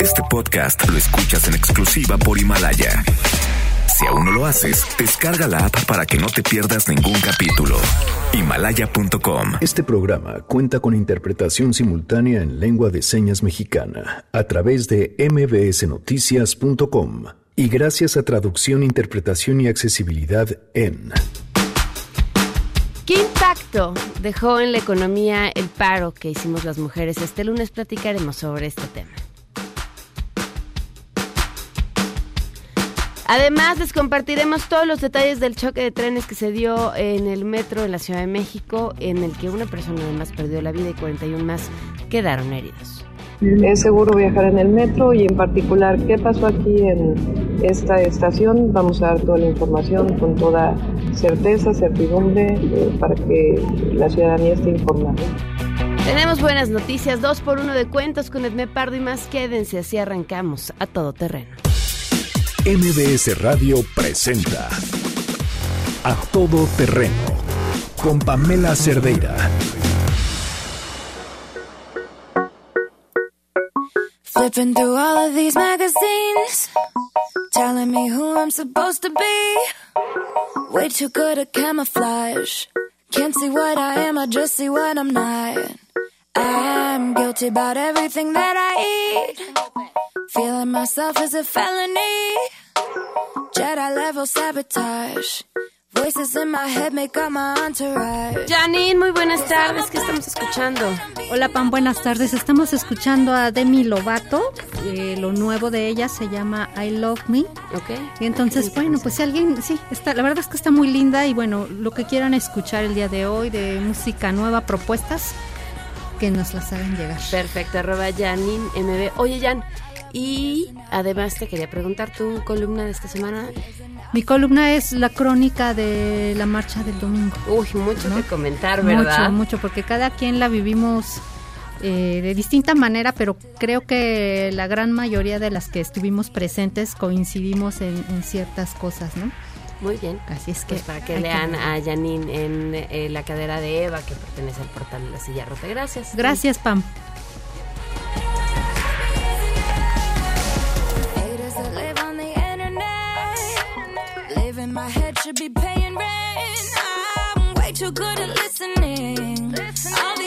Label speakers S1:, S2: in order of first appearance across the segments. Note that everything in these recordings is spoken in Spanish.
S1: Este podcast lo escuchas en exclusiva por Himalaya. Si aún no lo haces, descarga la app para que no te pierdas ningún capítulo. Himalaya.com.
S2: Este programa cuenta con interpretación simultánea en lengua de señas mexicana a través de mbsnoticias.com y gracias a traducción, interpretación y accesibilidad en
S3: ¿Qué impacto dejó en la economía el paro que hicimos las mujeres? Este lunes platicaremos sobre este tema. Además, les compartiremos todos los detalles del choque de trenes que se dio en el metro en la Ciudad de México, en el que una persona además perdió la vida y 41 más quedaron heridos.
S4: Es seguro viajar en el metro y en particular qué pasó aquí en esta estación. Vamos a dar toda la información con toda certeza, certidumbre, eh, para que la ciudadanía esté informada.
S3: Tenemos buenas noticias, dos por uno de cuentos con Edme Pardo y más. Quédense, así arrancamos a todo terreno.
S2: MBS Radio presenta A Todo Terreno con Pamela Cerdeira.
S5: Flipping through all of these magazines, telling me who I'm supposed to be. Way too good at camouflage. Can't see what I am, I just see what I'm not. I'm guilty about everything that I eat. Feeling myself is a felony. Jedi level sabotage. Voices in my head make up my entourage.
S3: Janine, muy buenas tardes. ¿Qué estamos escuchando?
S6: Hola Pam, buenas tardes. Estamos escuchando a Demi Lovato. Eh, lo nuevo de ella se llama I Love Me.
S3: Ok.
S6: Y entonces, bueno, pues si alguien, sí, está, la verdad es que está muy linda y bueno, lo que quieran escuchar el día de hoy de música nueva, propuestas, que nos las hagan llegar.
S3: Perfecto, arroba Janine MB. Oye, Jan, y además te quería preguntar tu columna de esta semana.
S6: Mi columna es la crónica de la marcha del domingo.
S3: Uy, mucho
S6: ¿No?
S3: que comentar, ¿verdad?
S6: Mucho, mucho, porque cada quien la vivimos eh, de distinta manera, pero creo que la gran mayoría de las que estuvimos presentes coincidimos en, en ciertas cosas, ¿no?
S3: Muy bien.
S6: Así es que
S3: Pues para que lean
S6: que-
S3: a Janine en eh, la cadera de Eva, que pertenece al portal de la silla rota. Gracias.
S6: Gracias, Pam.
S5: Live in my head should be paying rent. I'm way too good at listening. All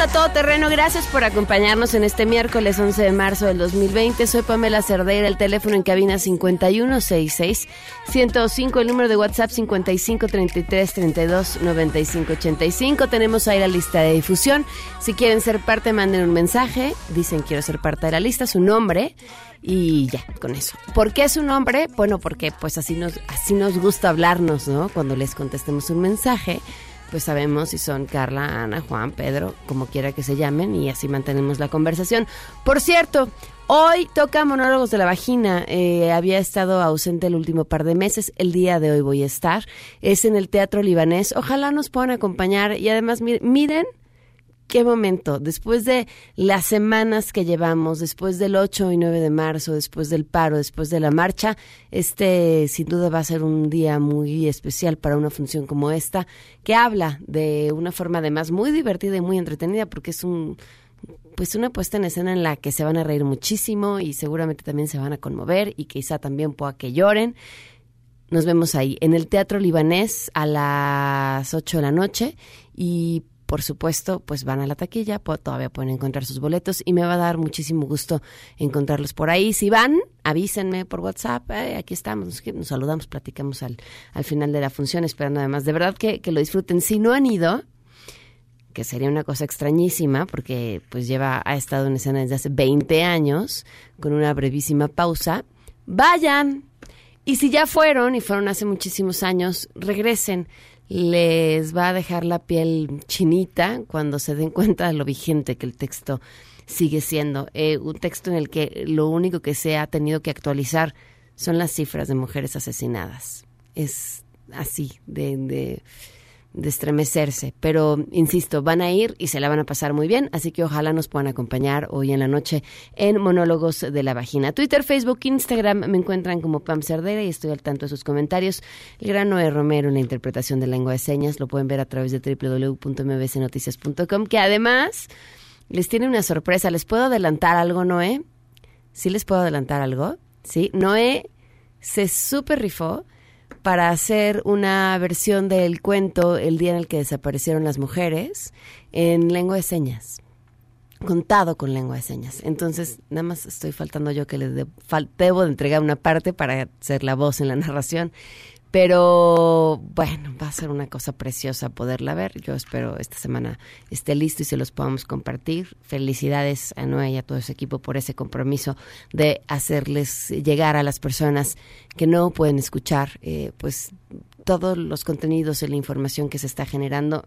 S5: a
S3: Todo Terreno, gracias por acompañarnos en este miércoles 11 de marzo del 2020. Soy Pamela Cerdeira, el teléfono en cabina 5166-105, el número de WhatsApp 5533329585. Tenemos ahí la lista de difusión. Si quieren ser parte, manden un mensaje. Dicen quiero ser parte de la lista, su nombre y ya, con eso. ¿Por qué su nombre? Bueno, porque pues así nos, así nos gusta hablarnos, ¿no? Cuando les contestemos un mensaje pues sabemos si son Carla, Ana, Juan, Pedro, como quiera que se llamen, y así mantenemos la conversación. Por cierto, hoy toca Monólogos de la Vagina. Eh, había estado ausente el último par de meses. El día de hoy voy a estar. Es en el Teatro Libanés. Ojalá nos puedan acompañar. Y además, mir- miren qué momento, después de las semanas que llevamos, después del 8 y 9 de marzo, después del paro, después de la marcha, este sin duda va a ser un día muy especial para una función como esta, que habla de una forma además muy divertida y muy entretenida, porque es un pues una puesta en escena en la que se van a reír muchísimo y seguramente también se van a conmover y quizá también pueda que lloren. Nos vemos ahí en el Teatro Libanés a las 8 de la noche y por supuesto, pues van a la taquilla, todavía pueden encontrar sus boletos y me va a dar muchísimo gusto encontrarlos por ahí. Si van, avísenme por WhatsApp, aquí estamos, nos, nos saludamos, platicamos al, al final de la función, esperando además de verdad que, que lo disfruten. Si no han ido, que sería una cosa extrañísima porque pues lleva ha estado en escena desde hace 20 años con una brevísima pausa. Vayan. Y si ya fueron y fueron hace muchísimos años, regresen. Les va a dejar la piel chinita cuando se den cuenta de lo vigente que el texto sigue siendo. Eh, un texto en el que lo único que se ha tenido que actualizar son las cifras de mujeres asesinadas. Es así, de, de de estremecerse. Pero, insisto, van a ir y se la van a pasar muy bien, así que ojalá nos puedan acompañar hoy en la noche en Monólogos de la Vagina. Twitter, Facebook, Instagram me encuentran como Pam Cerdera y estoy al tanto de sus comentarios. El gran Noé Romero en la interpretación de lengua de señas lo pueden ver a través de www.mbcnoticias.com, que además les tiene una sorpresa. ¿Les puedo adelantar algo, Noé? ¿Sí les puedo adelantar algo? Sí, Noé se super rifó para hacer una versión del cuento El día en el que desaparecieron las mujeres en lengua de señas contado con lengua de señas. Entonces, nada más estoy faltando yo que le debo de entregar una parte para ser la voz en la narración. Pero bueno, va a ser una cosa preciosa poderla ver. Yo espero esta semana esté listo y se los podamos compartir. Felicidades a Noé y a todo su equipo por ese compromiso de hacerles llegar a las personas que no pueden escuchar, eh, pues todos los contenidos y la información que se está generando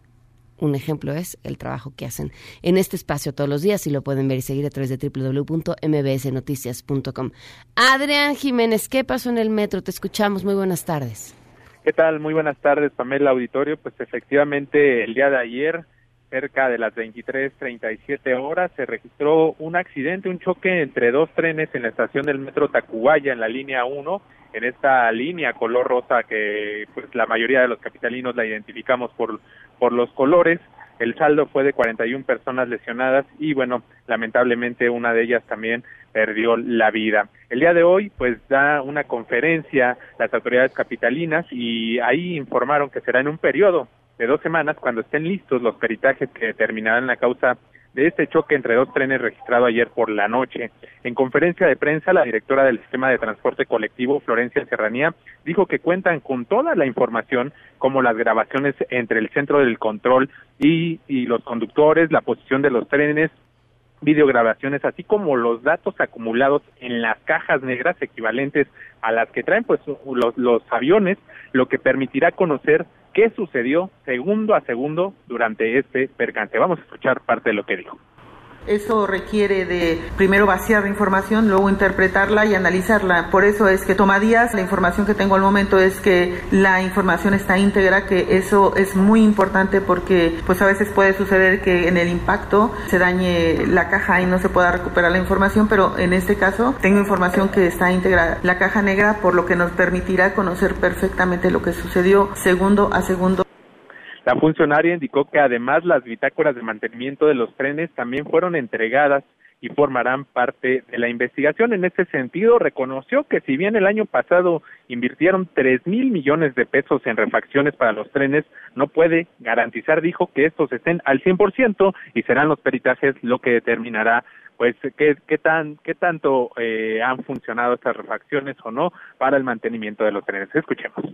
S3: un ejemplo es el trabajo que hacen en este espacio todos los días y lo pueden ver y seguir a través de www.mbsnoticias.com. Adrián Jiménez, ¿qué pasó en el metro? Te escuchamos. Muy buenas tardes.
S7: ¿Qué tal? Muy buenas tardes, Pamela Auditorio. Pues efectivamente, el día de ayer, cerca de las 23:37 horas, se registró un accidente, un choque entre dos trenes en la estación del metro Tacubaya, en la línea 1, en esta línea color rosa que pues la mayoría de los capitalinos la identificamos por por los colores. El saldo fue de 41 personas lesionadas y bueno, lamentablemente una de ellas también perdió la vida. El día de hoy pues da una conferencia las autoridades capitalinas y ahí informaron que será en un periodo de dos semanas cuando estén listos los peritajes que determinarán la causa de este choque entre dos trenes registrado ayer por la noche. En conferencia de prensa, la directora del sistema de transporte colectivo, Florencia Serranía, dijo que cuentan con toda la información, como las grabaciones entre el centro del control y, y los conductores, la posición de los trenes, videograbaciones, así como los datos acumulados en las cajas negras equivalentes a las que traen pues los, los aviones, lo que permitirá conocer qué sucedió segundo a segundo durante este percance. Vamos a escuchar parte de lo que dijo.
S8: Eso requiere de primero vaciar la información, luego interpretarla y analizarla. Por eso es que toma días. La información que tengo al momento es que la información está íntegra, que eso es muy importante porque pues a veces puede suceder que en el impacto se dañe la caja y no se pueda recuperar la información, pero en este caso tengo información que está íntegra la caja negra, por lo que nos permitirá conocer perfectamente lo que sucedió segundo a segundo.
S7: La funcionaria indicó que además las bitácoras de mantenimiento de los trenes también fueron entregadas y formarán parte de la investigación. En ese sentido, reconoció que si bien el año pasado invirtieron tres mil millones de pesos en refacciones para los trenes, no puede garantizar, dijo, que estos estén al 100% y serán los peritajes lo que determinará pues qué, qué tan qué tanto eh, han funcionado estas refacciones o no para el mantenimiento de los trenes. Escuchemos.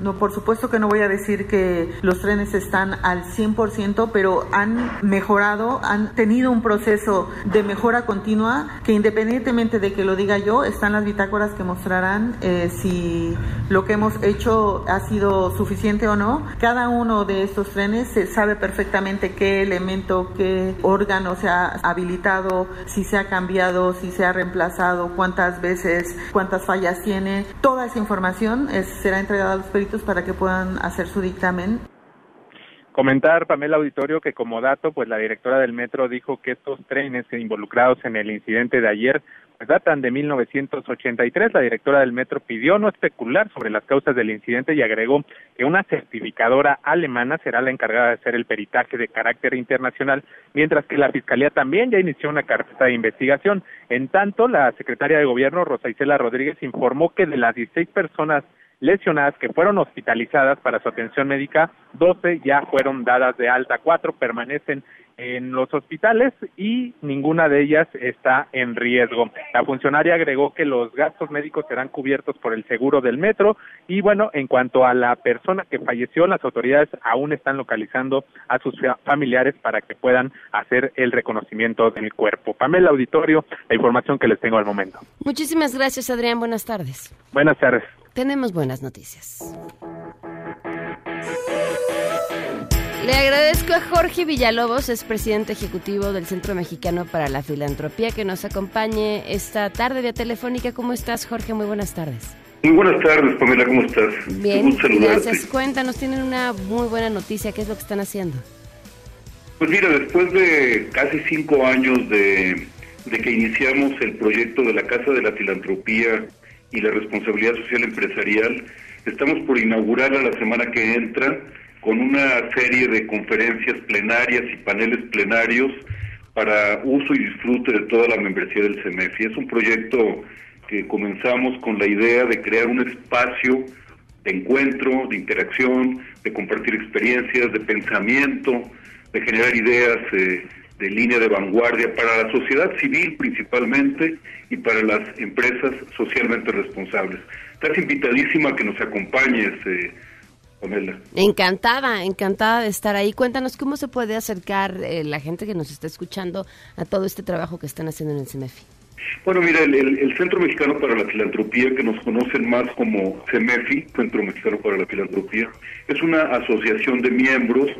S8: No, por supuesto que no voy a decir que los trenes están al 100%, pero han mejorado, han tenido un proceso de mejora continua que independientemente de que lo diga yo, están las bitácoras que mostrarán eh, si lo que hemos hecho ha sido suficiente o no. Cada uno de estos trenes se sabe perfectamente qué elemento, qué órgano se ha habilitado, si se ha cambiado, si se ha reemplazado, cuántas veces, cuántas fallas tiene. Toda esa información será entregada a los para que puedan hacer su dictamen.
S7: Comentar, Pamela Auditorio, que como dato, pues la directora del metro dijo que estos trenes involucrados en el incidente de ayer pues datan de 1983. La directora del metro pidió no especular sobre las causas del incidente y agregó que una certificadora alemana será la encargada de hacer el peritaje de carácter internacional, mientras que la Fiscalía también ya inició una carpeta de investigación. En tanto, la secretaria de Gobierno, Rosa Isela Rodríguez, informó que de las 16 personas lesionadas que fueron hospitalizadas para su atención médica, 12 ya fueron dadas de alta, cuatro permanecen en los hospitales y ninguna de ellas está en riesgo. La funcionaria agregó que los gastos médicos serán cubiertos por el seguro del metro y bueno, en cuanto a la persona que falleció, las autoridades aún están localizando a sus familiares para que puedan hacer el reconocimiento del cuerpo. Pamela Auditorio, la información que les tengo al momento.
S3: Muchísimas gracias, Adrián. Buenas tardes.
S7: Buenas tardes.
S3: Tenemos buenas noticias. Le agradezco a Jorge Villalobos, es presidente ejecutivo del Centro Mexicano para la Filantropía, que nos acompañe esta tarde vía telefónica. ¿Cómo estás, Jorge? Muy buenas tardes.
S9: Muy buenas tardes, Pamela, ¿cómo estás?
S3: Bien, gracias. Cuéntanos, tienen una muy buena noticia. ¿Qué es lo que están haciendo?
S9: Pues mira, después de casi cinco años de, de que iniciamos el proyecto de la Casa de la Filantropía y la Responsabilidad Social Empresarial, estamos por inaugurar a la semana que entra con una serie de conferencias plenarias y paneles plenarios para uso y disfrute de toda la membresía del CEMEFI. Es un proyecto que comenzamos con la idea de crear un espacio de encuentro, de interacción, de compartir experiencias, de pensamiento, de generar ideas eh, de línea de vanguardia para la sociedad civil principalmente y para las empresas socialmente responsables. Estás invitadísima a que nos acompañes, eh, Pamela.
S3: Encantada, encantada de estar ahí. Cuéntanos cómo se puede acercar eh, la gente que nos está escuchando a todo este trabajo que están haciendo en el CEMEFI.
S9: Bueno, mira, el, el- el Centro Mexicano para la Filantropía, que nos conocen más como CEMEFI, Centro Mexicano para la Filantropía, es una asociación de miembros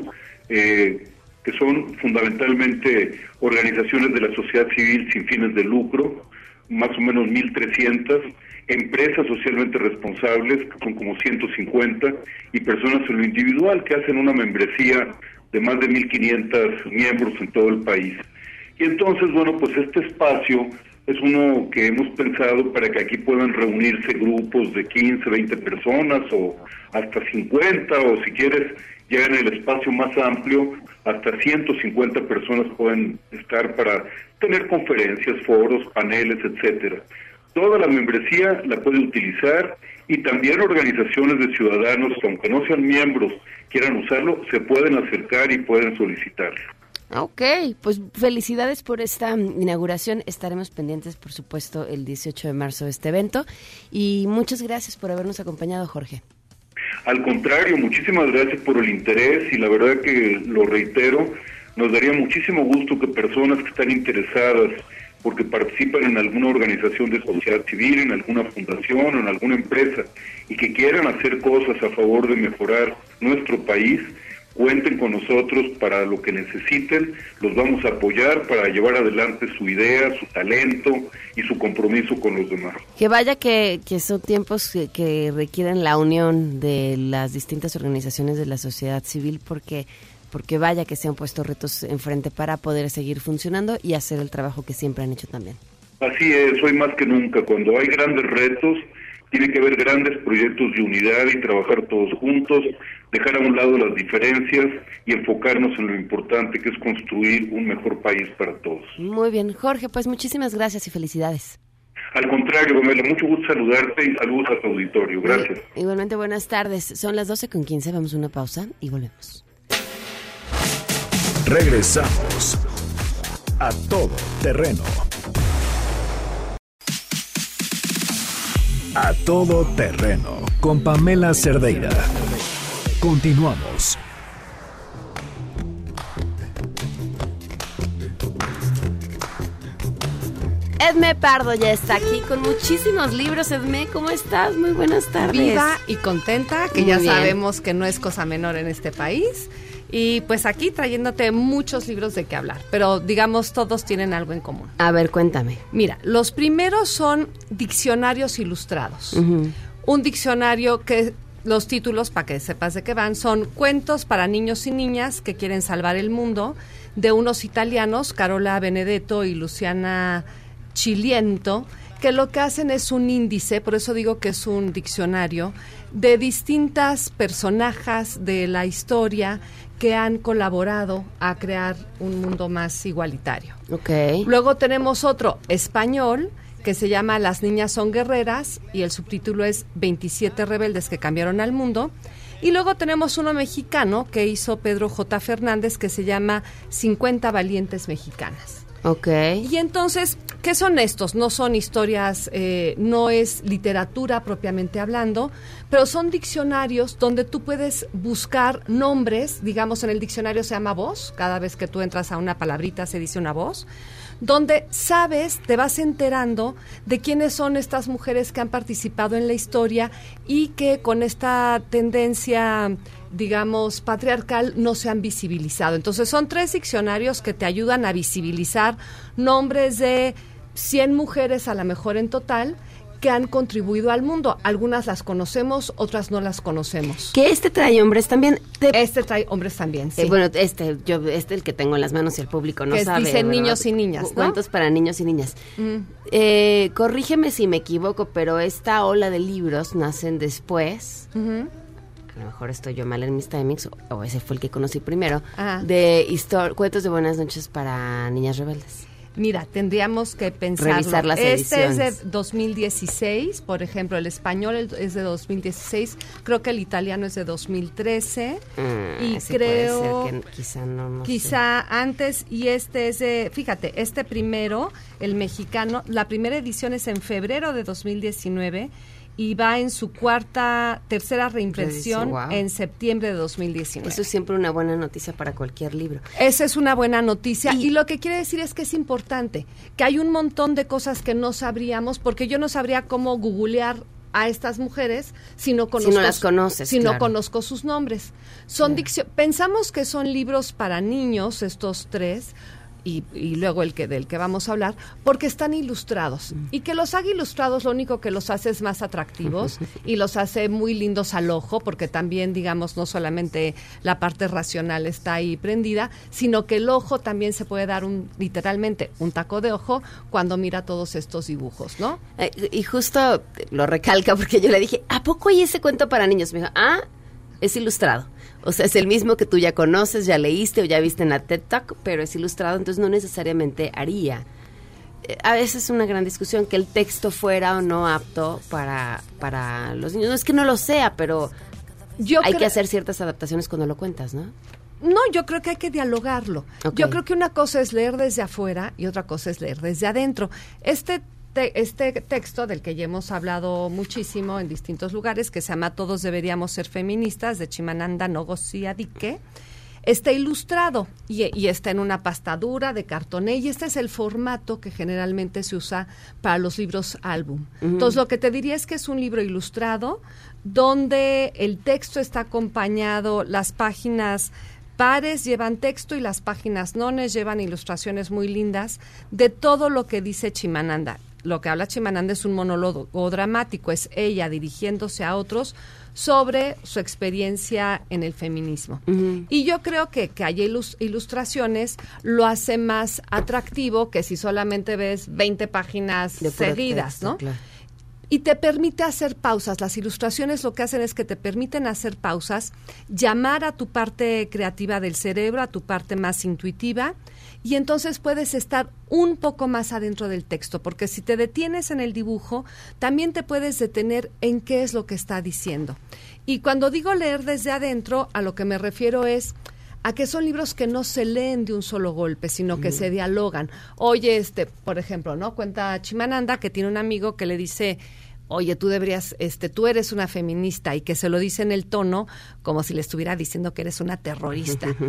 S9: eh, que son fundamentalmente organizaciones de la sociedad civil sin fines de lucro, más o menos 1.300, empresas socialmente responsables, que son como 150, y personas en lo individual que hacen una membresía de más de 1.500 miembros en todo el país. Y entonces, bueno, pues este espacio es uno que hemos pensado para que aquí puedan reunirse grupos de 15, 20 personas o hasta 50 o si quieres en el espacio más amplio hasta 150 personas pueden estar para tener conferencias, foros, paneles, etcétera. Toda la membresía la puede utilizar y también organizaciones de ciudadanos que aunque no sean miembros quieran usarlo, se pueden acercar y pueden solicitarlo.
S3: Ok, pues felicidades por esta mm, inauguración. Estaremos pendientes, por supuesto, el 18 de marzo de este evento. Y muchas gracias por habernos acompañado, Jorge.
S9: Al contrario, muchísimas gracias por el interés y la verdad que lo reitero, nos daría muchísimo gusto que personas que están interesadas porque participan en alguna organización de sociedad civil, en alguna fundación en alguna empresa y que quieran hacer cosas a favor de mejorar nuestro país, cuenten con nosotros para lo que necesiten, los vamos a apoyar para llevar adelante su idea, su talento y su compromiso con los demás.
S3: Que vaya que, que son tiempos que, que requieren la unión de las distintas organizaciones de la sociedad civil porque porque vaya que se han puesto retos enfrente para poder seguir funcionando y hacer el trabajo que siempre han hecho también.
S9: Así es, hoy más que nunca, cuando hay grandes retos, tiene que haber grandes proyectos de unidad y trabajar todos juntos, dejar a un lado las diferencias y enfocarnos en lo importante que es construir un mejor país para todos.
S3: Muy bien, Jorge, pues muchísimas gracias y felicidades.
S9: Al contrario, Pamela, mucho gusto saludarte y saludos a tu auditorio. Gracias.
S3: Igualmente, buenas tardes. Son las 12 con 15, vamos a una pausa y volvemos.
S2: Regresamos a todo terreno. A todo terreno con Pamela Cerdeira. Continuamos.
S3: Edme Pardo ya está aquí con muchísimos libros. Edme, ¿cómo estás? Muy buenas tardes.
S10: Viva y contenta, que
S3: Muy
S10: ya
S3: bien.
S10: sabemos que no es cosa menor en este país. Y pues aquí trayéndote muchos libros de qué hablar, pero digamos todos tienen algo en común.
S3: A ver, cuéntame.
S10: Mira, los primeros son diccionarios ilustrados. Un diccionario que los títulos, para que sepas de qué van, son Cuentos para niños y niñas que quieren salvar el mundo, de unos italianos, Carola Benedetto y Luciana Chiliento, que lo que hacen es un índice, por eso digo que es un diccionario, de distintas personajes de la historia que han colaborado a crear un mundo más igualitario.
S3: Ok.
S10: Luego tenemos otro español que se llama Las niñas son guerreras y el subtítulo es 27 rebeldes que cambiaron al mundo. Y luego tenemos uno mexicano que hizo Pedro J. Fernández que se llama 50 valientes mexicanas.
S3: Ok.
S10: Y entonces, ¿qué son estos? No son historias, eh, no es literatura propiamente hablando, pero son diccionarios donde tú puedes buscar nombres, digamos en el diccionario se llama voz, cada vez que tú entras a una palabrita se dice una voz, donde sabes, te vas enterando de quiénes son estas mujeres que han participado en la historia y que con esta tendencia digamos, patriarcal no se han visibilizado. Entonces son tres diccionarios que te ayudan a visibilizar nombres de 100 mujeres a lo mejor en total que han contribuido al mundo. Algunas las conocemos, otras no las conocemos.
S3: Que este trae hombres también. Te-
S10: Este trae hombres también, sí.
S3: Eh, bueno, este, yo, este el que tengo en las manos y el público no
S10: Que
S3: sabe.
S10: dice
S3: ¿verdad?
S10: niños y niñas, ¿no?
S3: Cuentos para niños y niñas.
S10: Mm.
S3: Eh, corrígeme si me equivoco, pero esta ola de libros nacen después. A lo mejor estoy yo mal en mis timings, o, o ese fue el que conocí primero.
S10: Ah.
S3: De histor- cuentos de buenas noches para niñas rebeldes.
S10: Mira, tendríamos que pensar.
S3: Revisar las
S10: Este es de 2016, por ejemplo, el español es de 2016, creo que el italiano es de 2013
S3: Mm,
S10: y creo
S3: que quizá no, no sé.
S10: quizá antes y este es de, fíjate, este primero, el mexicano, la primera edición es en febrero de 2019 y va en su cuarta, tercera reimpresión
S3: wow.
S10: en septiembre de 2019.
S3: Eso es siempre una buena noticia para cualquier libro.
S10: Esa es una buena noticia y, lo que quiere decir es que es importante, que hay un montón de cosas que no sabríamos, porque yo no sabría cómo googlear a estas mujeres si no conozco,
S3: las conoces,
S10: si no conozco sus nombres. Son pensamos que son libros para niños estos tres y, y luego el que del que vamos a hablar porque están ilustrados
S3: Mm.
S10: y que los haga ilustrados lo único que los hace es más atractivos y los hace muy lindos al ojo porque también digamos no solamente la parte racional está ahí prendida sino que el ojo también se puede dar un literalmente un taco de ojo cuando mira todos estos dibujos no
S3: Eh, y justo lo recalca porque yo le dije, ¿a poco hay ese cuento para niños? Me dijo, ah, es ilustrado. O sea, es el mismo que tú ya conoces, ya leíste o ya viste en la TED Talk, pero es ilustrado, entonces no necesariamente haría. Eh, A veces es una gran discusión que el texto fuera o no apto para, para los niños. No es que no lo sea, pero
S10: Yo
S3: hay que hacer ciertas adaptaciones cuando lo cuentas, ¿no?
S10: No, yo creo que hay que dialogarlo. Yo creo que una cosa es leer desde afuera y otra cosa es leer desde adentro. Este te- este texto del que ya hemos hablado muchísimo en distintos lugares, que se llama Todos deberíamos ser feministas, de Chimananda Ngozi Adichie, está ilustrado y, y está en una pastadura de cartoné y este es el formato que generalmente se usa para los libros álbum. Entonces lo que te diría es que es un libro ilustrado donde el texto está acompañado, las páginas pares llevan texto y las páginas nones llevan ilustraciones muy lindas de todo lo que dice Chimananda. Lo que habla Chimananda es un monólogo dramático, es ella dirigiéndose a otros sobre su experiencia en el feminismo. Y yo creo que que haya ilus- ilustraciones lo hace más atractivo que si solamente ves 20 páginas seguidas,
S3: texto,
S10: ¿no?
S3: claro.
S10: y te permite hacer pausas. Las ilustraciones lo que hacen es que te permiten hacer pausas, llamar a tu parte creativa del cerebro, a tu parte más intuitiva, y entonces puedes estar un poco más adentro del texto, porque si te detienes en el dibujo, también te puedes detener en qué es lo que está diciendo. Y cuando digo leer desde adentro, a lo que me refiero es a que son libros que no se leen de un solo golpe, sino que se dialogan. Oye, este, por ejemplo, ¿no? Cuenta Chimananda que tiene un amigo que le dice, oye, tú deberías, este, tú eres una feminista y que se lo dice en el tono como si le estuviera diciendo que eres una terrorista.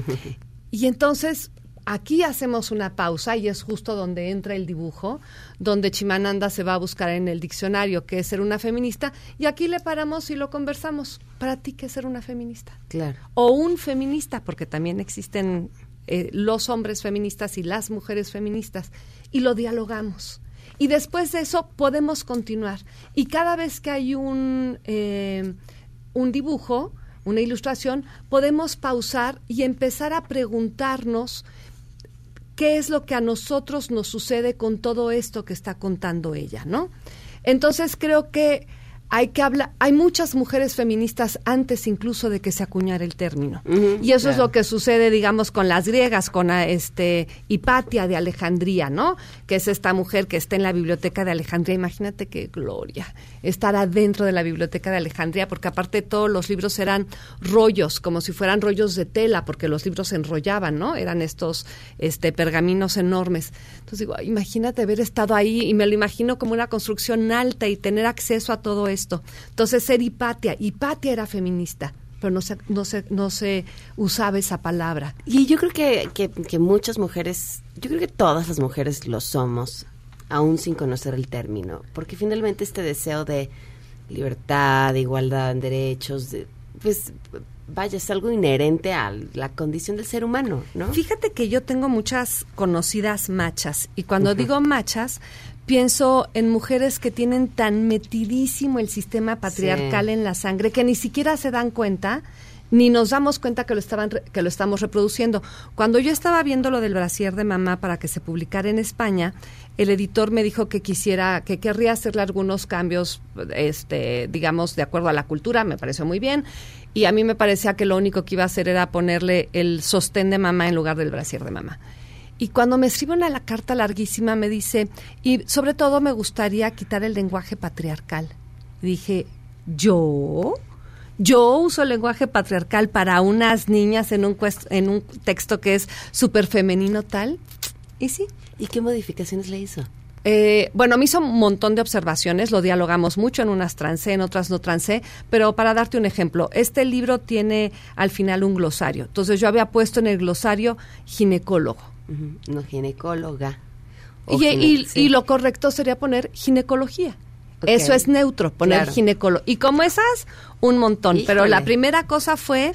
S10: Y entonces aquí hacemos una pausa y es justo donde entra el dibujo, donde Chimananda se va a buscar en el diccionario qué es ser una feminista y aquí le paramos y lo conversamos. Para ti, ¿qué es ser una feminista?
S3: Claro.
S10: O un feminista, porque también existen eh, los hombres feministas y las mujeres feministas, y lo dialogamos. Y después de eso podemos continuar. Y cada vez que hay un, eh, un dibujo, una ilustración, podemos pausar y empezar a preguntarnos qué es lo que a nosotros nos sucede con todo esto que está contando ella, ¿no? Entonces creo que hay que hablar, hay muchas mujeres feministas antes incluso de que se acuñara el término. y eso es lo que sucede, digamos, con las griegas, con ah, este Hipatia de Alejandría, ¿no? Que es esta mujer que está en la biblioteca de Alejandría. Imagínate qué gloria estar adentro de la biblioteca de Alejandría, porque aparte todos los libros eran rollos, como si fueran rollos de tela, porque los libros se enrollaban, ¿no? Eran estos este pergaminos enormes. Entonces digo, imagínate haber estado ahí y me lo imagino como una construcción alta y tener acceso a todo esto. Entonces ser Hipatia, Hipatia era feminista, pero no se, no se, no se usaba esa palabra.
S3: Y yo creo que, que, que muchas mujeres, yo creo que todas las mujeres lo somos, aún sin conocer el término, porque finalmente este deseo de libertad, de igualdad en derechos, de- pues vaya, es algo inherente a la condición del ser humano, ¿no?
S10: Fíjate que yo tengo muchas conocidas machas y cuando digo machas pienso en mujeres que tienen tan metidísimo el sistema patriarcal
S3: Sí.
S10: en la sangre que ni siquiera se dan cuenta ni nos damos cuenta que lo estaban que lo estamos reproduciendo. Cuando yo estaba viendo lo del brasier de mamá para que se publicara en España, el editor me dijo que quisiera que querría hacerle algunos cambios este digamos de acuerdo a la cultura, me pareció muy bien. Y a mí me parecía que lo único que iba a hacer era ponerle el sostén de mamá en lugar del brasier de mamá. Y cuando me escribe una la carta larguísima me dice, y sobre todo me gustaría quitar el lenguaje patriarcal. Y dije, ¿yo? Yo uso el lenguaje patriarcal para unas niñas en un, cuest- en un texto que es súper femenino tal. Y sí.
S3: ¿Y qué modificaciones le hizo?
S10: Eh, bueno, me hizo un montón de observaciones, lo dialogamos mucho, en unas trancé, en otras no trancé, pero para darte un ejemplo, este libro tiene al final un glosario. Entonces yo había puesto en el glosario ginecólogo.
S3: No, ginecóloga.
S10: Y,
S3: gine-
S10: y-
S3: sí.
S10: y lo correcto sería poner ginecología. Eso es neutro, poner
S3: Claro.
S10: ginecolo. Y como esas, un montón. Pero la primera cosa fue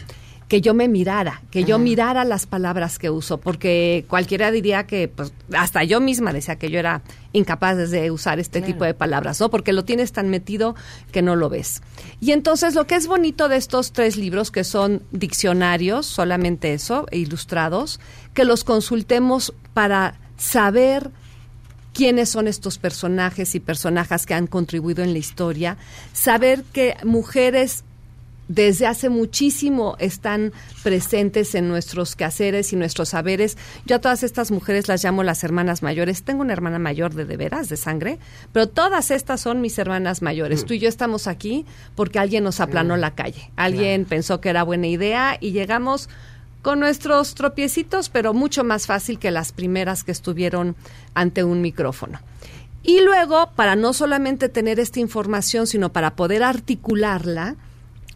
S10: que yo me mirara, que yo
S3: Ajá.
S10: mirara las palabras que uso, porque cualquiera diría que, pues, hasta yo misma decía que yo era incapaz de usar este
S3: Claro.
S10: tipo de palabras, ¿no? Porque lo tienes tan metido que no lo ves. Y entonces lo que es bonito de estos tres libros, que son diccionarios, solamente eso, e ilustrados, que los consultemos para saber quiénes son estos personajes y personajes que han contribuido en la historia, saber que mujeres desde hace muchísimo están presentes en nuestros quehaceres y nuestros saberes. Yo a todas estas mujeres las llamo las hermanas mayores. Tengo una hermana mayor de de veras, de sangre, pero todas estas son mis hermanas mayores. Tú y yo estamos aquí porque alguien nos aplanó la calle. Alguien pensó que era buena idea y llegamos con nuestros tropiecitos, pero mucho más fácil que las primeras que estuvieron ante un micrófono. Y luego, para no solamente tener esta información, sino para poder articularla,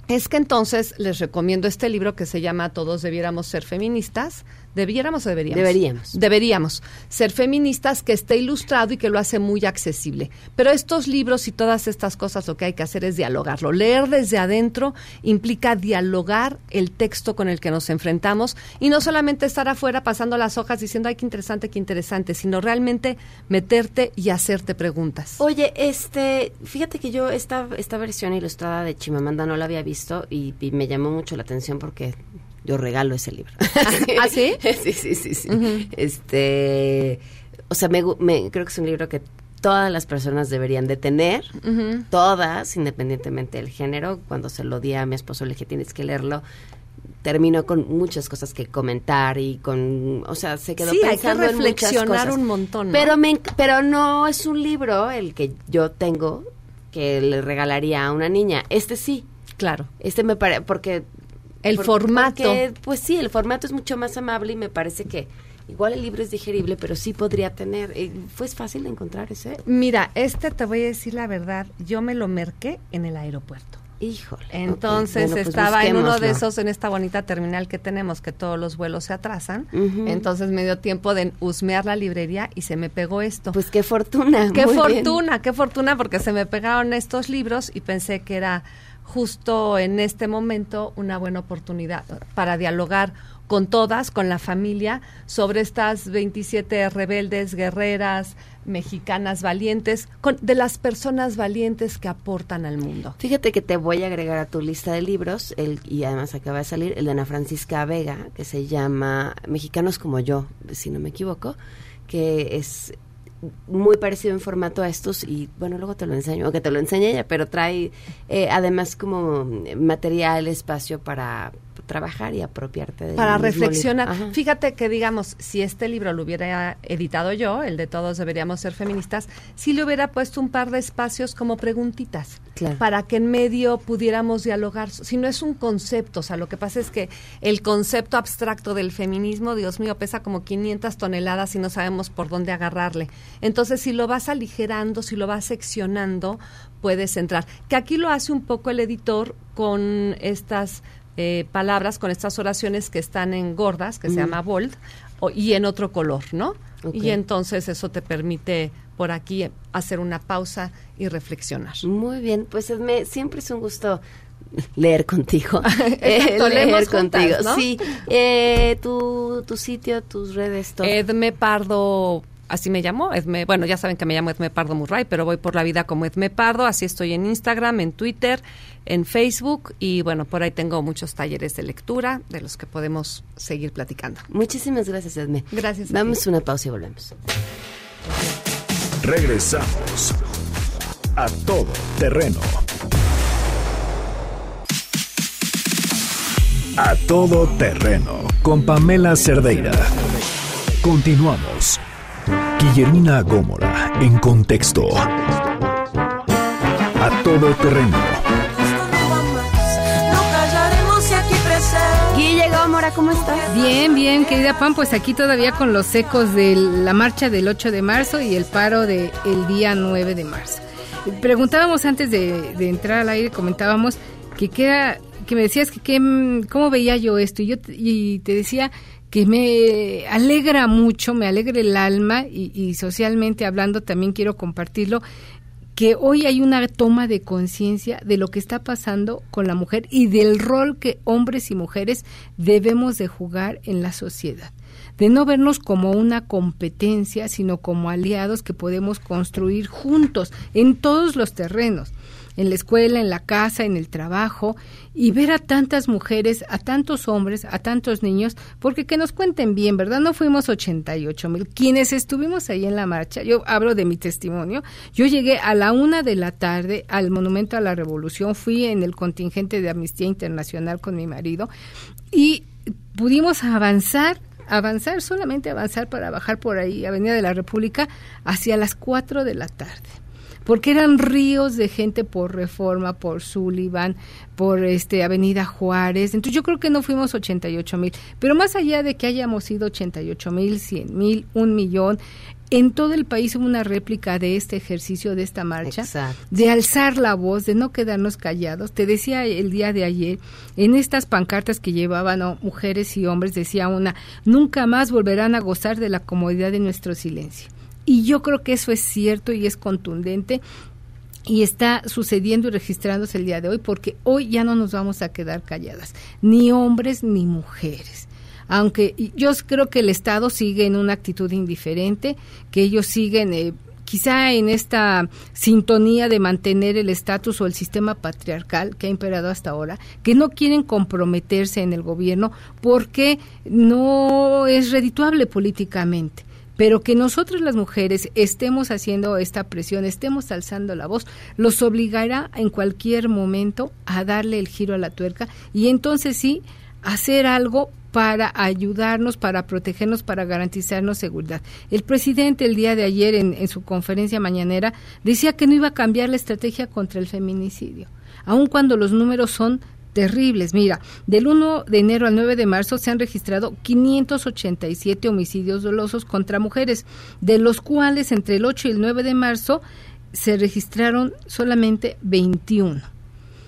S10: es que entonces les recomiendo este libro que se llama Todos debiéramos ser feministas. ¿Debiéramos o deberíamos?
S3: Deberíamos.
S10: Deberíamos ser feministas, que esté ilustrado y que lo hace muy accesible. Pero estos libros y todas estas cosas lo que hay que hacer es dialogarlo. Leer desde adentro implica dialogar el texto con el que nos enfrentamos y no solamente estar afuera pasando las hojas diciendo, ay, qué interesante, qué interesante, sino realmente meterte y hacerte preguntas.
S3: Oye, este, fíjate que yo esta, esta versión ilustrada de Chimamanda no la había visto y, y me llamó mucho la atención porque yo regalo ese libro.
S10: ¿Ah, sí?
S3: sí, sí, sí, sí. Este, o sea, me, me- creo que es un libro que todas las personas deberían de tener, todas, independientemente del género. Cuando se lo di a mi esposo le dije, tienes que leerlo. Terminó con muchas cosas que comentar y con, o sea, se quedó
S10: Sí, hay que
S3: pensando en muchas
S10: reflexionar
S3: cosas.
S10: un montón, ¿no?
S3: Pero me, pero no es un libro el que yo tengo que le regalaría a una niña. Este sí.
S10: Claro.
S3: Este me parece porque
S10: El
S3: por-
S10: formato.
S3: porque, pues sí, el formato es mucho más amable y me parece que igual el libro es digerible, pero sí podría tener. eh, Fue fácil de encontrar ese.
S10: Mira, este te voy a decir la verdad, yo me lo merqué en el aeropuerto.
S3: Híjole.
S10: Entonces.
S3: Bueno, pues
S10: estaba en uno de esos, en esta bonita terminal que tenemos, que todos los vuelos se atrasan. Entonces me dio tiempo de husmear la librería y se me pegó esto.
S3: Pues qué fortuna.
S10: qué
S3: muy bien.
S10: fortuna, qué fortuna, porque se me pegaron estos libros y pensé que era justo en este momento una buena oportunidad para dialogar con todas, con la familia, sobre estas 27 rebeldes, guerreras, mexicanas valientes, de las personas valientes que aportan al mundo.
S3: Fíjate que te voy a agregar a tu lista de libros, el, y además acaba de salir, el de Ana Francisca Vega, que se llama Mexicanos como yo, si no me equivoco, que es muy parecido en formato a estos y bueno, luego te lo enseño, o que te lo enseñe ella, pero trae eh, además como material, espacio para trabajar y apropiarte de
S10: para reflexionar. Fíjate que, digamos, si este libro lo hubiera editado yo, el de Todos deberíamos ser feministas, sí le hubiera puesto un par de espacios como preguntitas.
S3: Claro.
S10: Para que en medio pudiéramos dialogar. Si no es un concepto, o sea, lo que pasa es que el concepto abstracto del feminismo, Dios mío, pesa como 500 toneladas y no sabemos por dónde agarrarle. Entonces, si lo vas aligerando, si lo vas seccionando, puedes entrar. Que aquí lo hace un poco el editor con estas eh, palabras, con estas oraciones que están en gordas, que se llama bold, o- y en otro color, ¿no? Y entonces eso te permite por aquí hacer una pausa y reflexionar.
S3: Muy bien, pues me, siempre es un gusto leer contigo.
S10: Exacto,
S3: leer
S10: leemos
S3: contigo,
S10: juntas, ¿no?
S3: sí. Eh, tu, tu sitio, tus redes, todo.
S10: Edme Pardo, así me llamo. Edme, bueno, ya saben que me llamo Edme Pardo Murray, pero voy por la vida como Edme Pardo. Así estoy en Instagram, en Twitter, en Facebook y bueno, por ahí tengo muchos talleres de lectura de los que podemos seguir platicando.
S3: Muchísimas gracias, Edme.
S10: Gracias. a
S3: Damos una pausa y volvemos.
S2: Regresamos a todo terreno. A todo terreno con Pamela Cerdeira. Continuamos. Guillermina Gómora en contexto. A todo terreno.
S3: Guille Gómora, ¿cómo estás?
S11: Bien, bien, querida Pam, pues aquí todavía con los ecos de la marcha del 8 de marzo y el paro del día 9 de marzo. Preguntábamos antes de, de entrar al aire, comentábamos que queda, que me decías que, que, mm, cómo veía yo esto y yo te- y te decía que me alegra mucho, me alegra el alma y, socialmente hablando también quiero compartirlo que hoy hay una toma de conciencia de lo que está pasando con la mujer y del rol que hombres y mujeres debemos de jugar en la sociedad. De no vernos como una competencia, sino como aliados que podemos construir juntos en todos los terrenos, en la escuela, en la casa, en el trabajo, y ver a tantas mujeres, a tantos hombres, a tantos niños, porque que nos cuenten bien, ¿verdad? No fuimos 88 mil. Quienes estuvimos ahí en la marcha, yo hablo de mi testimonio, yo llegué a la una de la tarde al Monumento a la Revolución, fui en el contingente de Amnistía Internacional con mi marido y pudimos avanzar avanzar, solamente avanzar para bajar por ahí, Avenida de la República, hacia las 4 de la tarde porque eran ríos de gente por Reforma, por Sullivan, por este Avenida Juárez. Entonces yo creo que no fuimos 88 mil, pero más allá de que hayamos sido 88 mil, 100 mil, un millón, en todo el país hubo una réplica de este ejercicio, de esta marcha,
S3: Exacto.
S11: de alzar la voz, de no quedarnos callados. Te decía el día de ayer, en estas pancartas que llevaban mujeres y hombres, decía una, nunca más volverán a gozar de la comodidad de nuestro silencio. Y yo creo que eso es cierto y es contundente y está sucediendo y registrándose el día de hoy porque hoy ya no nos vamos a quedar calladas, ni hombres ni mujeres. Aunque yo creo que el Estado sigue en una actitud indiferente, que ellos siguen eh, quizá en esta sintonía de mantener el estatus o el sistema patriarcal que ha imperado hasta ahora, que no quieren comprometerse en el gobierno porque no es redituable políticamente pero que nosotros las mujeres estemos haciendo esta presión, estemos alzando la voz, los obligará en cualquier momento a darle el giro a la tuerca y entonces sí hacer algo para ayudarnos, para protegernos, para garantizarnos seguridad. El presidente el día de ayer en, en su conferencia mañanera decía que no iba a cambiar la estrategia contra el feminicidio, aun cuando los números son terribles. Mira, del 1 de enero al 9 de marzo se han registrado 587 homicidios dolosos contra mujeres, de los cuales entre el 8 y el 9 de marzo se registraron solamente 21.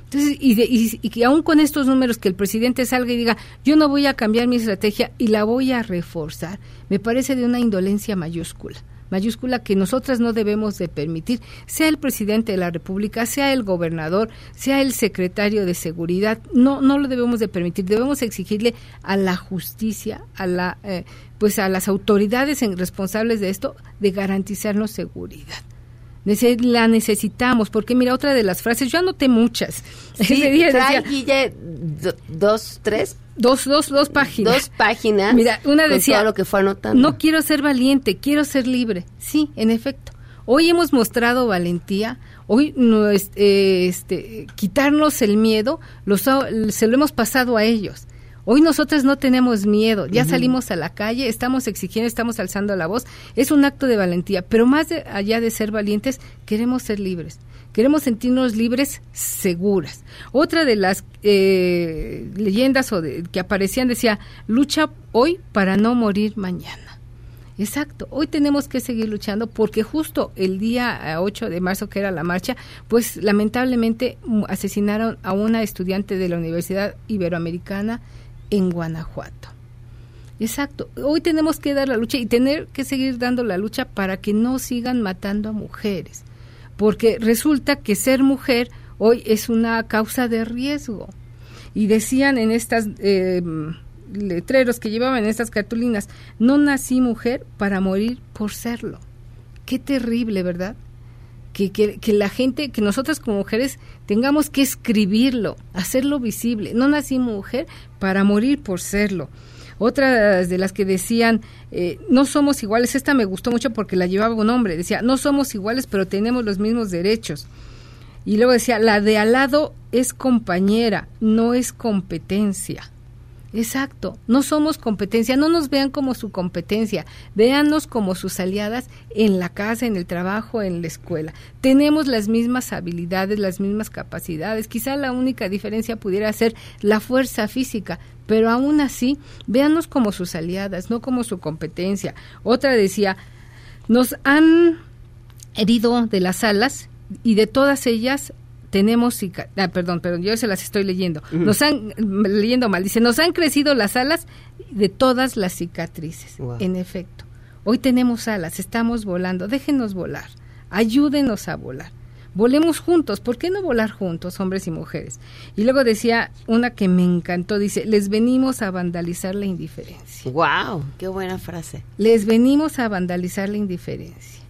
S11: Entonces, y, de, y, y, que aún con estos números que el presidente salga y diga, yo no voy a cambiar mi estrategia y la voy a reforzar, me parece de una indolencia mayúscula mayúscula que nosotras no debemos de permitir, sea el presidente de la República, sea el gobernador, sea el secretario de seguridad, no no lo debemos de permitir, debemos exigirle a la justicia, a la eh, pues a las autoridades en, responsables de esto de garantizarnos seguridad la necesitamos, porque mira, otra de las frases, yo anoté muchas.
S3: Sí, día trae, decía, Guille, dos, tres.
S11: Dos, dos, dos páginas.
S3: Dos páginas.
S11: Mira, una decía,
S3: todo lo que fue anotando.
S11: no quiero ser valiente, quiero ser libre. Sí, en efecto. Hoy hemos mostrado valentía, hoy no, este, este, quitarnos el miedo, los, se lo hemos pasado a ellos. Hoy nosotras no tenemos miedo, ya uh -huh. salimos a la calle, estamos exigiendo, estamos alzando la voz. Es un acto de valentía, pero más de, allá de ser valientes, queremos ser libres. Queremos sentirnos libres, seguras. Otra de las eh, leyendas o de, que aparecían decía, lucha hoy para no morir mañana. Exacto, hoy tenemos que seguir luchando porque justo el día 8 de marzo, que era la marcha, pues lamentablemente asesinaron a una estudiante de la Universidad Iberoamericana en Guanajuato. Exacto, hoy tenemos que dar la lucha y tener que seguir dando la lucha para que no sigan matando a mujeres, porque resulta que ser mujer hoy es una causa de riesgo. Y decían en estas eh, letreros que llevaban en estas cartulinas, no nací mujer para morir por serlo. Qué terrible, ¿verdad? Que, que, que, la gente, que nosotras como mujeres tengamos que escribirlo, hacerlo visible. No nací mujer para morir por serlo. Otras de las que decían, eh, no somos iguales, esta me gustó mucho porque la llevaba un hombre, decía, no somos iguales, pero tenemos los mismos derechos. Y luego decía, la de al lado es compañera, no es competencia. Exacto, no somos competencia, no nos vean como su competencia, véannos como sus aliadas en la casa, en el trabajo, en la escuela. Tenemos las mismas habilidades, las mismas capacidades, quizá la única diferencia pudiera ser la fuerza física, pero aún así, véannos como sus aliadas, no como su competencia. Otra decía, nos han herido de las alas y de todas ellas tenemos ah, perdón, perdón, yo se las estoy leyendo. Nos han leyendo mal, dice, nos han crecido las alas de todas las cicatrices. En efecto, hoy tenemos alas, estamos volando, déjenos volar. Ayúdenos a volar. Volemos juntos, ¿por qué no volar juntos, hombres y mujeres? Y luego decía una que me encantó, dice, les venimos a vandalizar la indiferencia.
S3: Wow, qué buena frase.
S11: Les venimos a vandalizar la indiferencia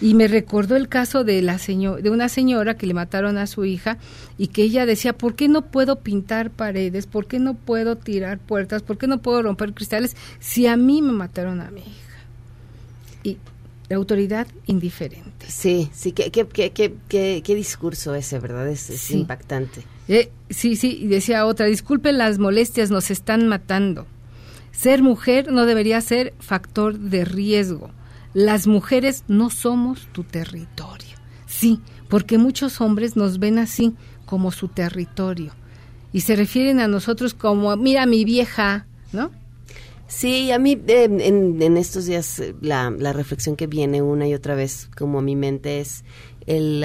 S11: y me recordó el caso de la de una señora que le mataron a su hija y que ella decía, ¿por qué no puedo pintar paredes? ¿Por qué no puedo tirar puertas? ¿Por qué no puedo romper cristales si a mí me mataron a mi hija? Y la autoridad indiferente.
S3: Sí, sí, qué, qué, qué, qué, discurso ese, ¿verdad? Es, impactante.
S11: Eh, sí, sí, y decía otra, disculpen las molestias, nos están matando. Ser mujer no debería ser factor de riesgo las mujeres no somos tu territorio. Sí, porque muchos hombres nos ven así, como su territorio. Y se refieren a nosotros como, mira mi vieja, ¿no?
S3: Sí, a mí en, estos días eh, la, la, reflexión que viene una y otra vez como a mi mente es el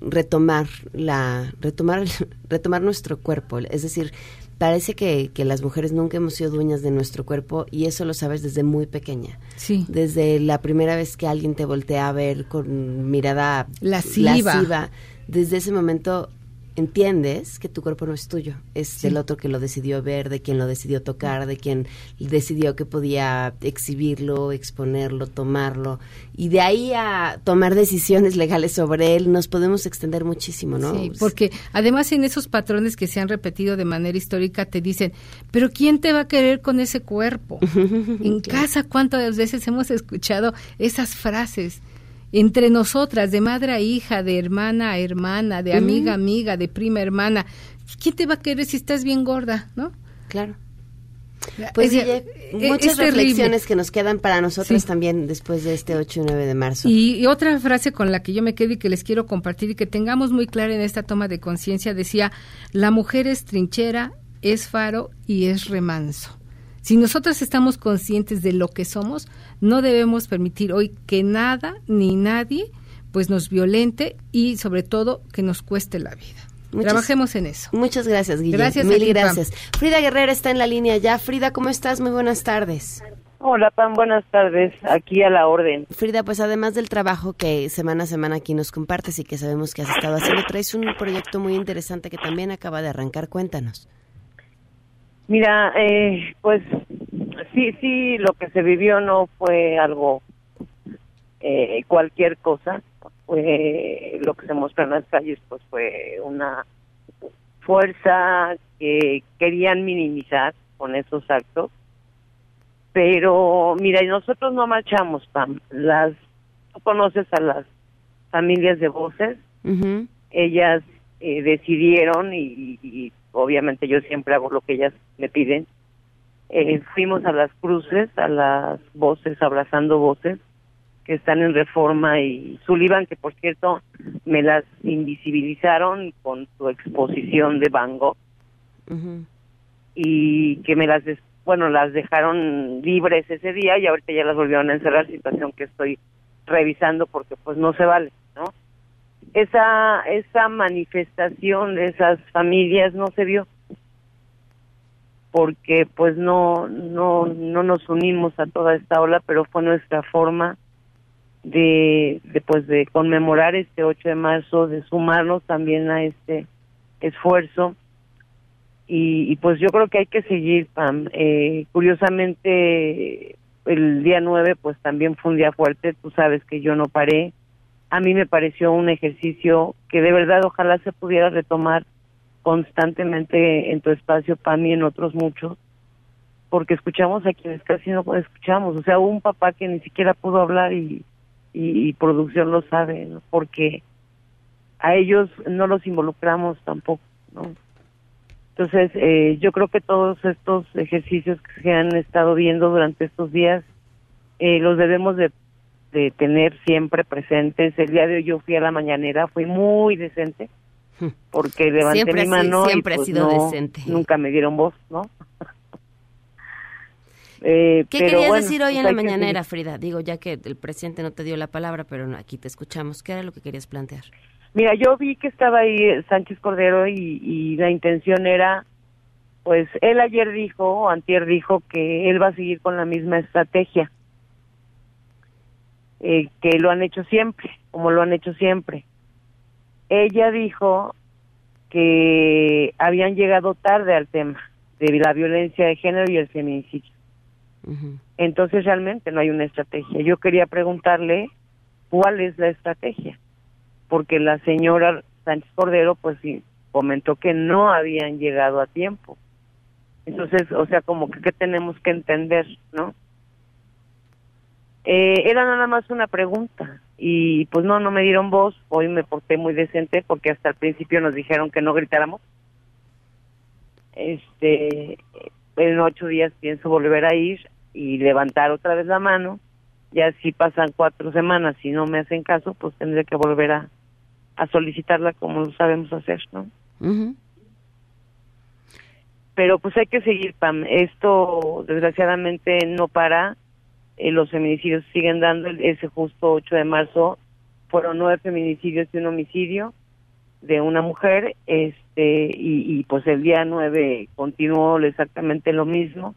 S3: retomar la retomar retomar nuestro cuerpo, es decir, parece que, que, las mujeres nunca hemos sido dueñas de nuestro cuerpo y eso lo sabes desde muy pequeña.
S11: Sí.
S3: Desde la primera vez que alguien te voltea a ver con mirada
S11: lasciva,
S3: lasciva desde ese momento entiendes que tu cuerpo no es tuyo, es del otro que lo decidió ver, de quien lo decidió tocar, de quien decidió que podía exhibirlo, exponerlo, tomarlo, y de ahí a tomar decisiones legales sobre él nos podemos extender muchísimo, ¿no?
S11: Sí, porque además en esos patrones que se han repetido de manera histórica te dicen, pero ¿quién te va a querer con ese cuerpo? en casa, ¿cuántas veces hemos escuchado esas frases? Entre nosotras, de madre a hija, de hermana a hermana, de amiga a amiga, de prima a hermana. ¿Quién te va a querer si estás bien gorda, no?
S3: Claro. Pues muchas reflexiones que nos quedan para nosotros también después de este 8 y 9 de marzo.
S11: Y, otra frase con la que yo me quedo y que les quiero compartir y que tengamos muy clara en esta toma de conciencia decía, la mujer es trinchera, es faro y es remanso. Si nosotros estamos conscientes de lo que somos, no debemos permitir hoy que nada ni nadie pues nos violente y sobre todo que nos cueste la vida. Trabajemos en eso.
S3: Muchas gracias, Guillermo. Gracias. Mil gracias. Frida Guerrera está en la línea ya. Frida, ¿cómo estás? Muy buenas tardes.
S12: Hola, Pam, buenas tardes. Aquí a la orden.
S3: Frida, pues además del trabajo que semana a semana aquí nos compartes y que sabemos que has estado haciendo, traes un proyecto muy interesante que también acaba de arrancar. Cuéntanos.
S12: Mira, eh, pues sí, sí, lo que se vivió no fue algo, eh, cualquier cosa, fue lo que se mostró en las calles, pues fue una fuerza que querían minimizar con esos actos. Pero mira, nosotros no marchamos, Pam. Las, tú conoces a las familias de voces. Ellas eh, decidieron y, obviamente yo siempre hago lo que ellas me piden. Eh, fuimos a las cruces, a las voces, abrazando voces que están en reforma y Sullivan, que por cierto me las invisibilizaron con su exposición de Van Gogh y que me las, bueno, las dejaron libres ese día y ahorita ya las volvieron a encerrar, situación que estoy revisando porque pues no se vale, ¿no? Esa esa manifestación de esas familias no se vio porque pues no no no nos unimos a toda esta ola pero fue nuestra forma de, de pues de conmemorar este 8 de marzo, de sumarnos también a este esfuerzo. Y, y pues yo creo que hay que seguir, Pam. Eh, curiosamente, el día 9 pues también fue un día fuerte, tú sabes que yo no paré. A mí me pareció un ejercicio que de verdad ojalá se pudiera retomar constantemente en tu espacio, Pam, y en otros muchos, porque escuchamos a quienes casi no escuchamos. O sea, hubo un papá que ni siquiera pudo hablar y, y, producción lo sabe, ¿no? porque a ellos no los involucramos tampoco, ¿no? Entonces, eh, yo creo que todos estos ejercicios que se han estado viendo durante estos días, eh, los debemos de, de, tener siempre presentes. El día de hoy yo fui a la mañanera, fui muy decente, porque levanté mi mano
S3: siempre
S12: y
S3: ha
S12: pues,
S3: sido
S12: no,
S3: decente.
S12: nunca me dieron voz, ¿no? Eh,
S3: ¿Qué
S12: pero
S3: querías
S12: bueno,
S3: decir hoy
S12: pues
S3: en la
S12: que
S3: mañanera. Frida? Digo, ya que el presidente no te dio la palabra, pero aquí te escuchamos. ¿Qué era lo que querías plantear?
S12: Mira, yo vi que estaba ahí eh, Sánchez Cordero y, y la intención era, pues él ayer dijo, o antier dijo que él va a seguir con la misma estrategia, eh, que lo han hecho siempre, como lo han hecho siempre. Ella dijo que habían llegado tarde al tema de la violencia de género y el feminicidio. Entonces realmente no hay una estrategia. Yo quería preguntarle cuál es la estrategia, porque la señora Sánchez Cordero pues sí comentó que no habían llegado a tiempo. Entonces, o sea, como que qué tenemos que entender, ¿no? Eh, era nada más una pregunta y pues no, no me dieron voz. Hoy me porté muy decente porque hasta el principio nos dijeron que no gritáramos. Este, en ocho días pienso volver a ir y levantar otra vez la mano. Ya si pasan cuatro semanas y no me hacen caso, pues tendré que volver a, a solicitarla como lo sabemos hacer, ¿no? Pero pues hay que seguir, Pam. Esto desgraciadamente no para. Eh, los feminicidios siguen dando. Ese justo 8 de marzo fueron nueve feminicidios y un homicidio de una mujer. este Y, y pues el día 9 continuó exactamente lo mismo.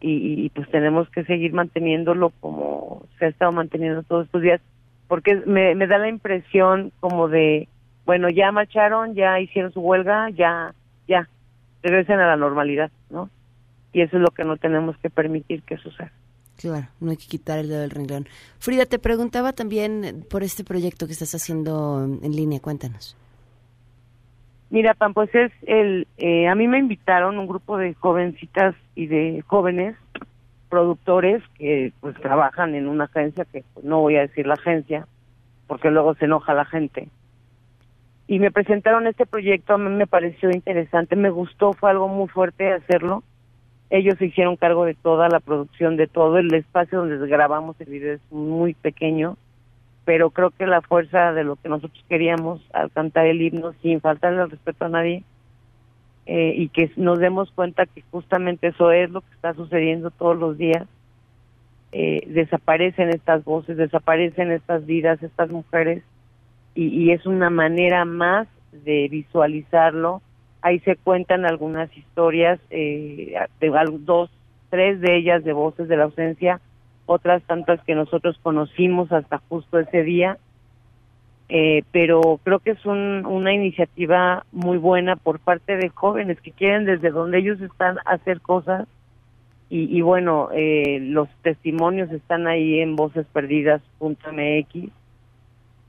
S12: Y, y, pues tenemos que seguir manteniéndolo como se ha estado manteniendo todos estos días. Porque me, me da la impresión como de, bueno, ya marcharon, ya hicieron su huelga, ya, ya, regresen a la normalidad, ¿no? Y eso es lo que no tenemos que permitir que suceda.
S3: Claro, no hay que quitar el dedo del renglón. Frida, te preguntaba también por este proyecto que estás haciendo en línea. Cuéntanos.
S12: Mira, Pam, pues es el, eh, a mí me invitaron un grupo de jovencitas y de jóvenes productores que pues trabajan en una agencia que pues, no voy a decir la agencia porque luego se enoja la gente. Y me presentaron este proyecto, a mí me pareció interesante, me gustó, fue algo muy fuerte hacerlo. Ellos se hicieron cargo de toda la producción, de todo el espacio donde grabamos el video es muy pequeño, pero creo que la fuerza de lo que nosotros queríamos al cantar el himno sin faltarle el respeto a nadie eh, y que nos demos cuenta que justamente eso es lo que está sucediendo todos los días. Eh, desaparecen estas voces, desaparecen estas vidas, estas mujeres y, y es una manera más de visualizarlo. Ahí se cuentan algunas historias, eh, de dos, tres de ellas de voces de la ausencia, otras tantas que nosotros conocimos hasta justo ese día. Eh, pero creo que es un- una iniciativa muy buena por parte de jóvenes que quieren desde donde ellos están hacer cosas y, y bueno, eh, los testimonios están ahí en vocesperdidas.mx y,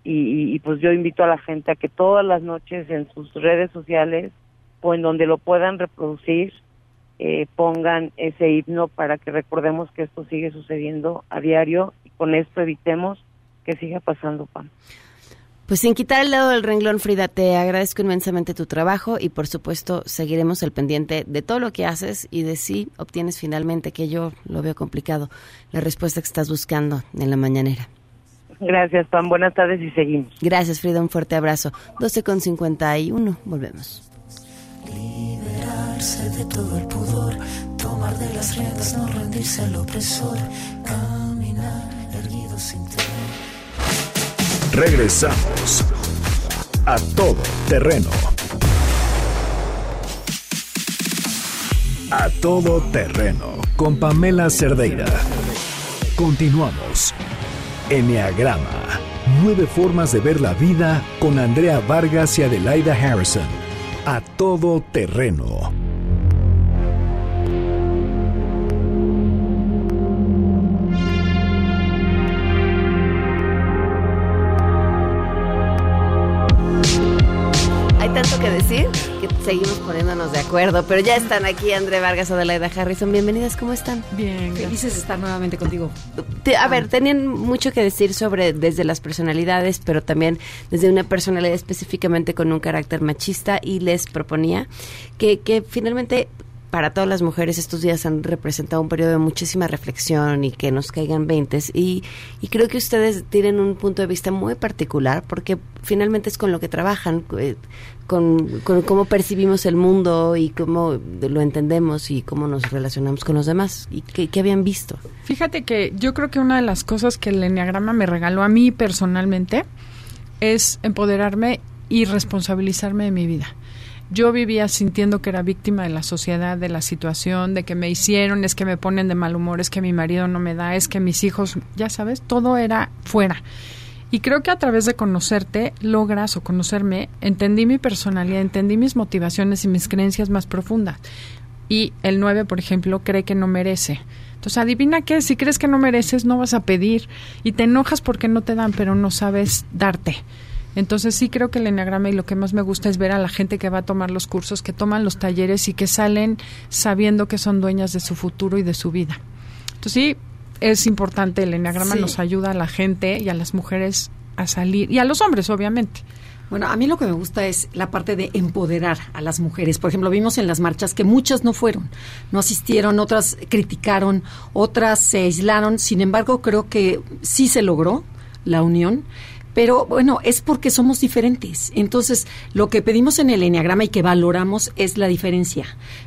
S12: y, y pues yo invito a la gente a que todas las noches en sus redes sociales o en donde lo puedan reproducir eh, pongan ese himno para que recordemos que esto sigue sucediendo a diario y con esto evitemos que siga pasando, Pam.
S3: Pues sin quitar el dedo del renglón, Frida, te agradezco inmensamente tu trabajo y por supuesto seguiremos el pendiente de todo lo que haces y de si obtienes finalmente, que yo lo veo complicado, la respuesta que estás buscando en la mañanera.
S12: Gracias, Pam. Buenas tardes y seguimos.
S3: Gracias, Frida, un fuerte abrazo. 12 con 51, volvemos.
S13: Liberarse de todo el pudor, tomar de las riendas, no rendirse al opresor, caminar erguido sin temor.
S2: Regresamos a todo terreno. A todo terreno con Pamela Cerdeira. Continuamos. Enneagrama. Nueve formas de ver la vida con Andrea Vargas y Adelaida Harrison. A todo terreno.
S3: Seguimos poniéndonos de acuerdo, pero ya están aquí André Vargas, Adelaida Harrison. Bienvenidas, ¿cómo están?
S14: Bien, felices de estar nuevamente contigo.
S3: Te- a ver, tenían mucho que decir sobre desde las personalidades, pero también desde una personalidad específicamente con un carácter machista y les proponía que, que finalmente para todas las mujeres estos días han representado un periodo de muchísima reflexión y que nos caigan veintes y, y creo que ustedes tienen un punto de vista muy particular porque finalmente es con lo que trabajan, eh, con, con cómo percibimos el mundo y cómo lo entendemos y cómo nos relacionamos con los demás y qué, qué habían visto.
S14: Fíjate que yo creo que una de las cosas que el Enneagrama me regaló a mí personalmente es empoderarme y responsabilizarme de mi vida. Yo vivía sintiendo que era víctima de la sociedad, de la situación, de que me hicieron, es que me ponen de mal humor, es que mi marido no me da, es que mis hijos, ya sabes, todo era fuera. Y creo que a través de conocerte logras o conocerme, entendí mi personalidad, entendí mis motivaciones y mis creencias más profundas. Y el 9, por ejemplo, cree que no merece. Entonces, adivina qué, si crees que no mereces, no vas a pedir y te enojas porque no te dan, pero no sabes darte. Entonces sí creo que el enneagrama y lo que más me gusta es ver a la gente que va a tomar los cursos, que toman los talleres y que salen sabiendo que son dueñas de su futuro y de su vida. Entonces sí es importante, el enneagrama
S15: Sí.
S14: nos ayuda a la gente y a las mujeres a salir, y a los hombres obviamente.
S15: Bueno, a mí lo que me gusta es la parte de empoderar a las mujeres. Por ejemplo, vimos en las marchas que muchas no fueron, no asistieron, otras criticaron, otras se aislaron. Sin embargo, creo que sí se logró la unión. Pero bueno, es porque somos diferentes. Entonces, lo que pedimos en el Enneagrama y que valoramos es la diferencia.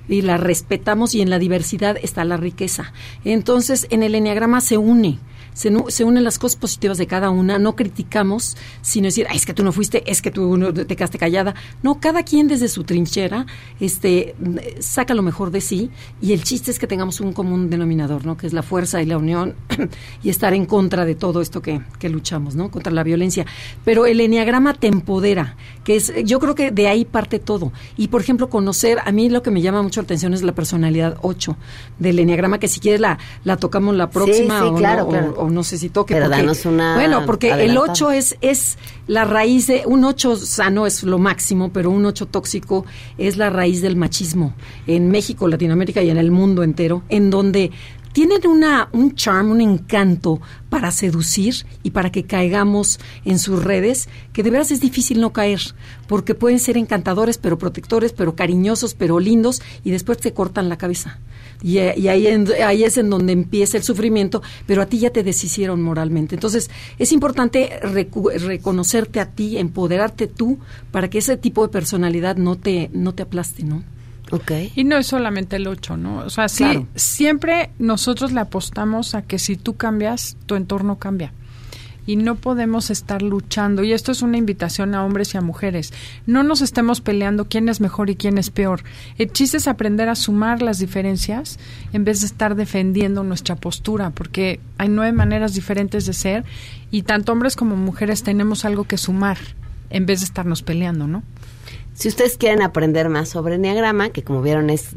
S15: Y la respetamos y en la diversidad está la riqueza. Entonces, en el Enneagrama se une se, se unen las cosas positivas de cada una, no criticamos, sino decir, "Ay, es que tú no fuiste, es que tú no te quedaste callada. No, cada quien desde su trinchera este, saca lo mejor de sí y el chiste es que tengamos un común denominador, ¿no? que es la fuerza y la unión y estar en contra de todo esto que, que luchamos, ¿no? contra la violencia. Pero el enneagrama te empodera, que es, yo creo que de ahí parte todo. Y por ejemplo, conocer, a mí lo que me llama mucho la atención es la personalidad 8 del enneagrama, que si quieres la, la tocamos la próxima
S3: sí,
S15: o,
S3: claro,
S15: no,
S3: claro.
S15: o no sé si toque.
S3: Pero
S15: porque-
S3: danos una
S15: Bueno, porque el
S3: adelantada.
S15: 8 es, es la raíz de, un 8 sano es lo máximo, pero un 8 tóxico es la raíz del machismo en México, Latinoamérica y en el mundo entero, en donde tienen una, un charm, un encanto para seducir y para que caigamos en sus redes, que de veras es difícil no caer, porque pueden ser encantadores, pero protectores, pero cariñosos, pero lindos, y después te cortan la cabeza. Y, eh, ahí, ahí es en donde empieza el sufrimiento, pero a ti ya te deshicieron moralmente. Entonces, es importante recu- reconocerte a ti, empoderarte tú, para que ese tipo de personalidad no te, no te aplaste, ¿no?
S3: Ok.
S14: Y no es solamente el 8, ¿no? O sea, sí,
S15: Claro.
S14: siempre nosotros le apostamos a que si tú cambias, tu entorno cambia. Y no podemos estar luchando. Y esto es una invitación a hombres y a mujeres. No nos estemos peleando quién es mejor y quién es peor. El chiste es aprender a sumar las diferencias en vez de estar defendiendo nuestra postura, porque hay nueve maneras diferentes de ser y tanto hombres como mujeres tenemos algo que sumar en vez de estarnos peleando, ¿no?
S3: Si ustedes quieren aprender más sobre Enneagrama, que como vieron es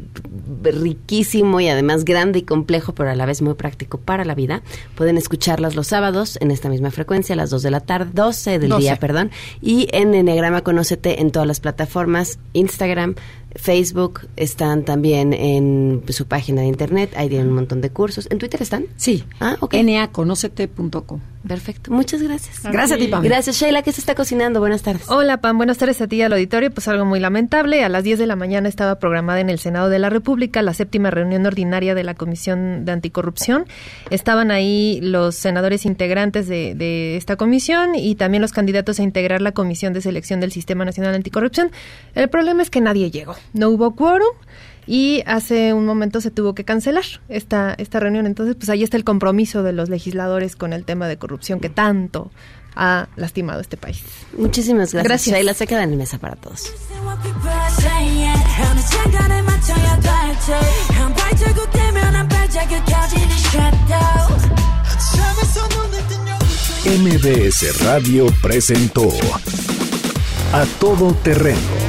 S3: riquísimo y además grande y complejo, pero a la vez muy práctico para la vida, pueden escucharlas los sábados en esta misma frecuencia, a las 2 de la tarde, 12 del
S14: 12.
S3: día, perdón, y en Enneagrama Conócete en todas las plataformas, Instagram, Facebook, están también en su página de internet, ahí tienen un montón de cursos. ¿En Twitter están?
S15: Sí.
S3: Ah, ok.
S15: naconocete.com.
S3: Perfecto. Muchas gracias.
S15: Gracias a ti, Pam.
S3: Gracias, Sheila. ¿Qué se está cocinando? Buenas tardes.
S16: Hola, Pam. Buenas tardes a ti y al auditorio. Pues algo muy lamentable. A las 10 de la mañana estaba programada en el Senado de la República la séptima reunión ordinaria de la Comisión de Anticorrupción. Estaban ahí los senadores integrantes de, de esta comisión y también los candidatos a integrar la Comisión de Selección del Sistema Nacional Anticorrupción. El problema es que nadie llegó no hubo quórum y hace un momento se tuvo que cancelar esta, esta reunión. Entonces, pues ahí está el compromiso de los legisladores con el tema de corrupción que tanto ha lastimado este país.
S3: Muchísimas gracias.
S16: Gracias.
S3: Ahí las se quedan en mesa para todos.
S2: MBS Radio presentó A Todo Terreno